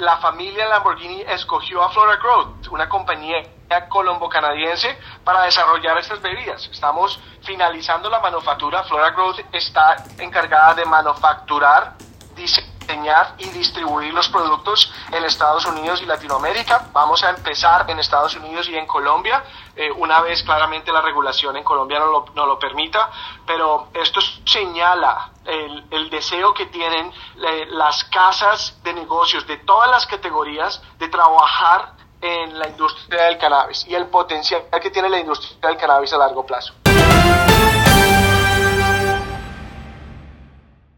la familia Lamborghini escogió a Flora Growth, una compañía colombo-canadiense, para desarrollar estas bebidas. Estamos finalizando la manufactura. Flora Growth está encargada de manufacturar, y distribuir los productos en Estados Unidos y Latinoamérica. Vamos a empezar en Estados Unidos y en Colombia, eh, una vez claramente la regulación en Colombia no lo, no permita, pero esto señala el, el deseo que tienen eh, las casas de negocios de todas las categorías de trabajar en la industria del cannabis y el potencial que tiene la industria del cannabis a largo plazo.